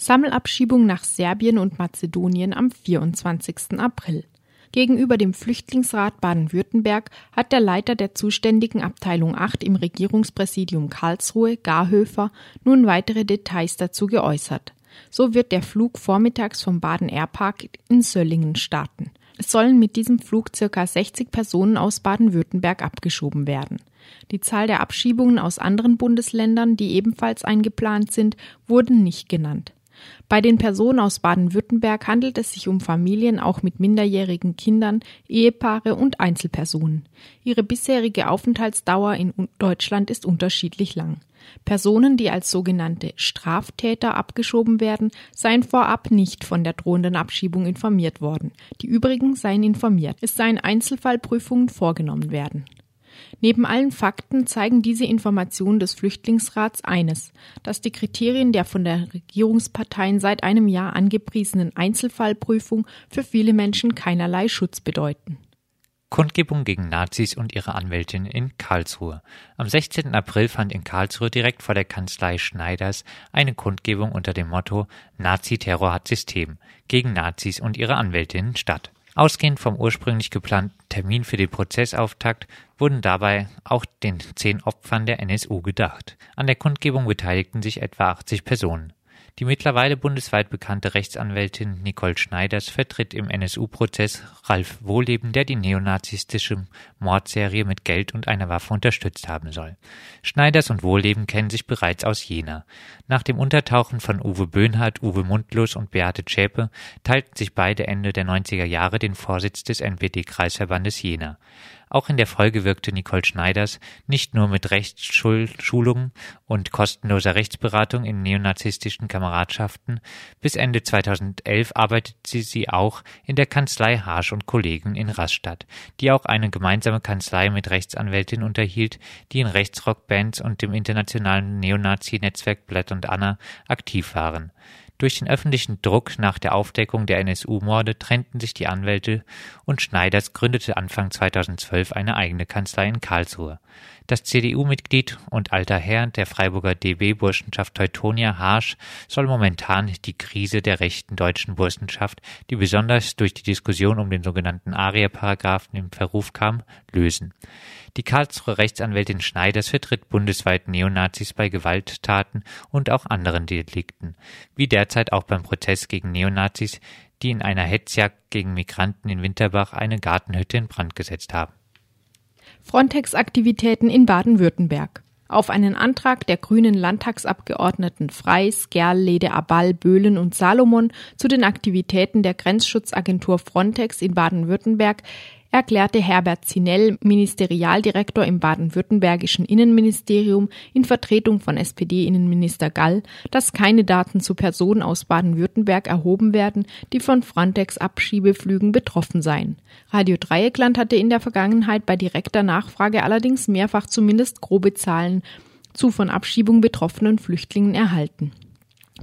Sammelabschiebung nach Serbien und Mazedonien am 24. April. Gegenüber dem Flüchtlingsrat Baden-Württemberg hat der Leiter der zuständigen Abteilung 8 im Regierungspräsidium Karlsruhe, Garhöfer, nun weitere Details dazu geäußert. So wird der Flug vormittags vom Baden Airpark in Söllingen starten. Es sollen mit diesem Flug circa 60 Personen aus Baden-Württemberg abgeschoben werden. Die Zahl der Abschiebungen aus anderen Bundesländern, die ebenfalls eingeplant sind, wurden nicht genannt. Bei den Personen aus Baden-Württemberg handelt es sich um Familien auch mit minderjährigen Kindern, Ehepaare und Einzelpersonen. Ihre bisherige Aufenthaltsdauer in Deutschland ist unterschiedlich lang. Personen, die als sogenannte Straftäter abgeschoben werden, seien vorab nicht von der drohenden Abschiebung informiert worden. Die übrigen seien informiert. Es seien Einzelfallprüfungen vorgenommen werden. Neben allen Fakten zeigen diese Informationen des Flüchtlingsrats eines, dass die Kriterien der von der Regierungsparteien seit einem Jahr angepriesenen Einzelfallprüfung für viele Menschen keinerlei Schutz bedeuten. Kundgebung gegen Nazis und ihre Anwältin in Karlsruhe. Am 16. April fand in Karlsruhe direkt vor der Kanzlei Schneiders eine Kundgebung unter dem Motto Nazi-Terror hat System gegen Nazis und ihre Anwältinnen statt. Ausgehend vom ursprünglich geplanten Termin für den Prozessauftakt wurden dabei auch den zehn Opfern der NSU gedacht. An der Kundgebung beteiligten sich etwa 80 Personen. Die mittlerweile bundesweit bekannte Rechtsanwältin Nicole Schneiders vertritt im NSU-Prozess Ralf Wohleben, der die neonazistische Mordserie mit Geld und einer Waffe unterstützt haben soll. Schneiders und Wohleben kennen sich bereits aus Jena. Nach dem Untertauchen von Uwe Böhnhardt, Uwe Mundlos und Beate Zschäpe teilten sich beide Ende der 90er Jahre den Vorsitz des NPD-Kreisverbandes Jena. Auch in der Folge wirkte Nicole Schneiders nicht nur mit Rechtsschulungen und kostenloser Rechtsberatung in neonazistischen Kameradschaften. Bis Ende 2011 arbeitete sie auch in der Kanzlei Harsch und Kollegen in Rastatt, die auch eine gemeinsame Kanzlei mit Rechtsanwältin unterhielt, die in Rechtsrockbands und dem internationalen Neonazi-Netzwerk Blatt und Anna aktiv waren. Durch den öffentlichen Druck nach der Aufdeckung der NSU-Morde trennten sich die Anwälte und Schneiders gründete Anfang 2012 eine eigene Kanzlei in Karlsruhe. Das CDU-Mitglied und alter Herr der Freiburger DB-Burschenschaft Teutonia Harsch soll momentan die Krise der rechten deutschen Burschenschaft, die besonders durch die Diskussion um den sogenannten Aria-Paragraphen im Verruf kam, lösen. Die Karlsruher Rechtsanwältin Schneiders vertritt bundesweit Neonazis bei Gewalttaten und auch anderen Delikten, wie derzeit auch beim Prozess gegen Neonazis, die in einer Hetzjagd gegen Migranten in Winterbach eine Gartenhütte in Brand gesetzt haben. Frontex-Aktivitäten in Baden-Württemberg. Auf einen Antrag der grünen Landtagsabgeordneten Freis, Gerl, Lede, Aball, Böhlen und Salomon zu den Aktivitäten der Grenzschutzagentur Frontex in Baden-Württemberg erklärte Herbert Zinell, Ministerialdirektor im baden-württembergischen Innenministerium, in Vertretung von SPD-Innenminister Gall, dass keine Daten zu Personen aus Baden-Württemberg erhoben werden, die von Frontex-Abschiebeflügen betroffen seien. Radio Dreieckland hatte in der Vergangenheit bei direkter Nachfrage allerdings mehrfach zumindest grobe Zahlen zu von Abschiebung betroffenen Flüchtlingen erhalten.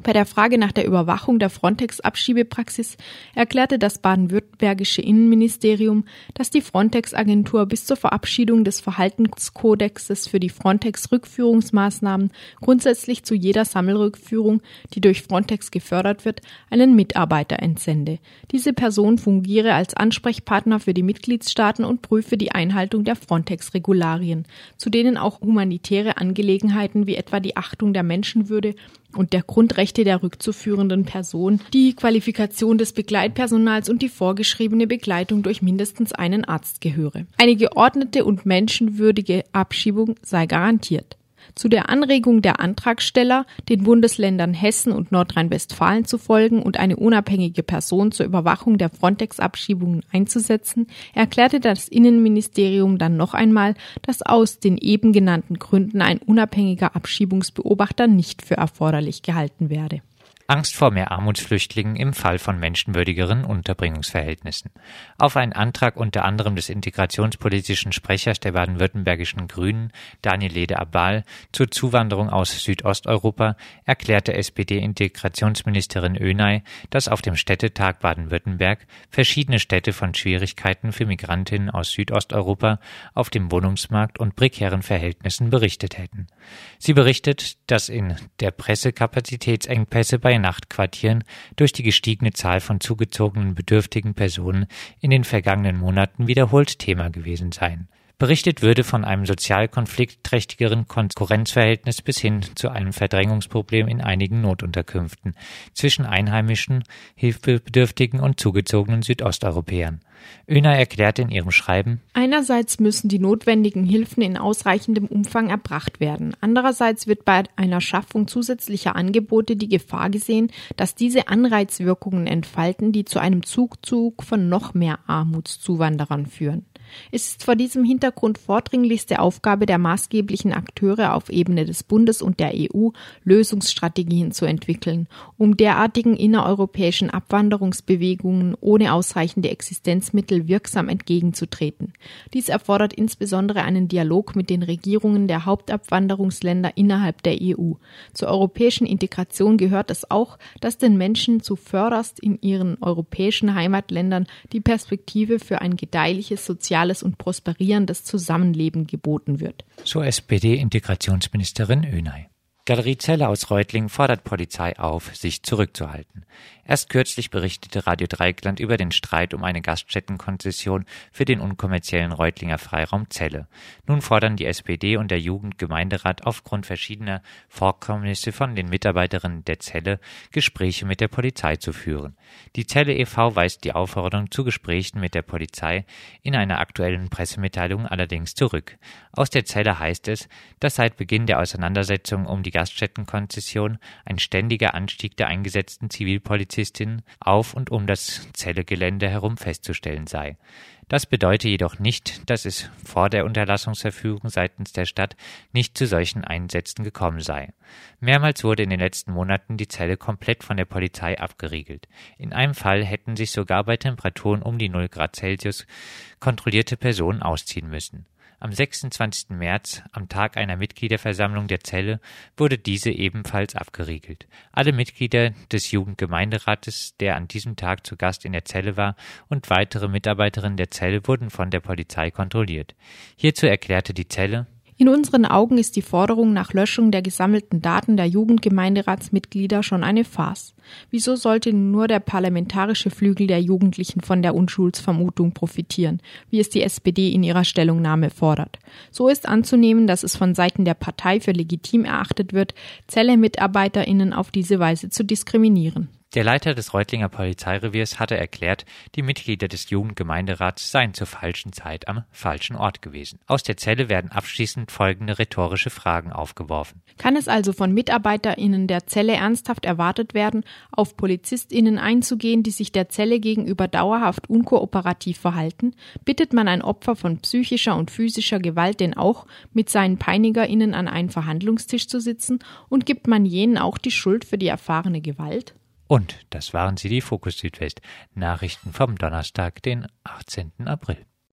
Bei der Frage nach der Überwachung der Frontex-Abschiebepraxis erklärte das baden-württembergische Innenministerium, dass die Frontex-Agentur bis zur Verabschiedung des Verhaltenskodexes für die Frontex-Rückführungsmaßnahmen grundsätzlich zu jeder Sammelrückführung, die durch Frontex gefördert wird, einen Mitarbeiter entsende. Diese Person fungiere als Ansprechpartner für die Mitgliedstaaten und prüfe die Einhaltung der Frontex-Regularien, zu denen auch humanitäre Angelegenheiten wie etwa die Achtung der Menschenwürde und der Grundrechte der rückzuführenden Person, die Qualifikation des Begleitpersonals und die vorgeschriebene Begleitung durch mindestens einen Arzt gehöre. Eine geordnete und menschenwürdige Abschiebung sei garantiert zu der Anregung der Antragsteller, den Bundesländern Hessen und Nordrhein-Westfalen zu folgen und eine unabhängige Person zur Überwachung der Frontex-Abschiebungen einzusetzen, erklärte das Innenministerium dann noch einmal, dass aus den eben genannten Gründen ein unabhängiger Abschiebungsbeobachter nicht für erforderlich gehalten werde. Angst vor mehr Armutsflüchtlingen im Fall von menschenwürdigeren Unterbringungsverhältnissen. Auf einen Antrag unter anderem des integrationspolitischen Sprechers der baden-württembergischen Grünen, Daniel Lede-Abal, zur Zuwanderung aus Südosteuropa erklärte SPD-Integrationsministerin Önay, dass auf dem Städtetag Baden-Württemberg verschiedene Städte von Schwierigkeiten für Migrantinnen aus Südosteuropa auf dem Wohnungsmarkt und prekären Verhältnissen berichtet hätten. Sie berichtet, dass in der Presse Kapazitätsengpässe bei Feriennachtquartieren durch die gestiegene Zahl von zugezogenen bedürftigen Personen in den vergangenen Monaten wiederholt Thema gewesen sein. Berichtet würde von einem sozial konfliktträchtigeren Konkurrenzverhältnis bis hin zu einem Verdrängungsproblem in einigen Notunterkünften zwischen einheimischen, hilfebedürftigen und zugezogenen Südosteuropäern. Öner erklärt in ihrem Schreiben Einerseits müssen die notwendigen Hilfen in ausreichendem Umfang erbracht werden. Andererseits wird bei einer Schaffung zusätzlicher Angebote die Gefahr gesehen, dass diese Anreizwirkungen entfalten, die zu einem Zugzug von noch mehr Armutszuwanderern führen. Es ist vor diesem Hintergrund vordringlichste Aufgabe der maßgeblichen Akteure auf Ebene des Bundes und der EU, Lösungsstrategien zu entwickeln, um derartigen innereuropäischen Abwanderungsbewegungen ohne ausreichende Existenzmittel wirksam entgegenzutreten. Dies erfordert insbesondere einen Dialog mit den Regierungen der Hauptabwanderungsländer innerhalb der EU. Zur europäischen Integration gehört es auch, dass den Menschen zuvörderst in ihren europäischen Heimatländern die Perspektive für ein gedeihliches soziales soziales und prosperierendes Zusammenleben geboten wird. So SPD-Integrationsministerin Önay. Galerie Zelle aus Reutlingen fordert Polizei auf, sich zurückzuhalten. Erst kürzlich berichtete Radio Dreikland über den Streit um eine Gaststättenkonzession für den unkommerziellen Reutlinger Freiraum Zelle. Nun fordern die SPD und der Jugendgemeinderat aufgrund verschiedener Vorkommnisse von den Mitarbeiterinnen der Zelle, Gespräche mit der Polizei zu führen. Die Zelle e.V. weist die Aufforderung zu Gesprächen mit der Polizei in einer aktuellen Pressemitteilung allerdings zurück. Aus der Zelle heißt es, dass seit Beginn der Auseinandersetzung um die Gaststättenkonzession ein ständiger Anstieg der eingesetzten Zivilpolizistinnen auf und um das Zellegelände herum festzustellen sei. Das bedeutet jedoch nicht, dass es vor der Unterlassungsverfügung seitens der Stadt nicht zu solchen Einsätzen gekommen sei. Mehrmals wurde in den letzten Monaten die Zelle komplett von der Polizei abgeriegelt. In einem Fall hätten sich sogar bei Temperaturen um die 0 Grad Celsius kontrollierte Personen ausziehen müssen. Am 26. März, am Tag einer Mitgliederversammlung der Zelle, wurde diese ebenfalls abgeriegelt. Alle Mitglieder des Jugendgemeinderates, der an diesem Tag zu Gast in der Zelle war, und weitere Mitarbeiterinnen der Zelle wurden von der Polizei kontrolliert. Hierzu erklärte die Zelle, in unseren Augen ist die Forderung nach Löschung der gesammelten Daten der Jugendgemeinderatsmitglieder schon eine Farce. Wieso sollte nur der parlamentarische Flügel der Jugendlichen von der Unschuldsvermutung profitieren, wie es die SPD in ihrer Stellungnahme fordert? So ist anzunehmen, dass es von Seiten der Partei für legitim erachtet wird, Zelle-MitarbeiterInnen auf diese Weise zu diskriminieren. Der Leiter des Reutlinger Polizeireviers hatte erklärt, die Mitglieder des Jugendgemeinderats seien zur falschen Zeit am falschen Ort gewesen. Aus der Zelle werden abschließend folgende rhetorische Fragen aufgeworfen. Kann es also von MitarbeiterInnen der Zelle ernsthaft erwartet werden, auf PolizistInnen einzugehen, die sich der Zelle gegenüber dauerhaft unkooperativ verhalten? Bittet man ein Opfer von psychischer und physischer Gewalt denn auch, mit seinen PeinigerInnen an einen Verhandlungstisch zu sitzen? Und gibt man jenen auch die Schuld für die erfahrene Gewalt? Und das waren sie, die Fokus Südwest Nachrichten vom Donnerstag, den 18. April.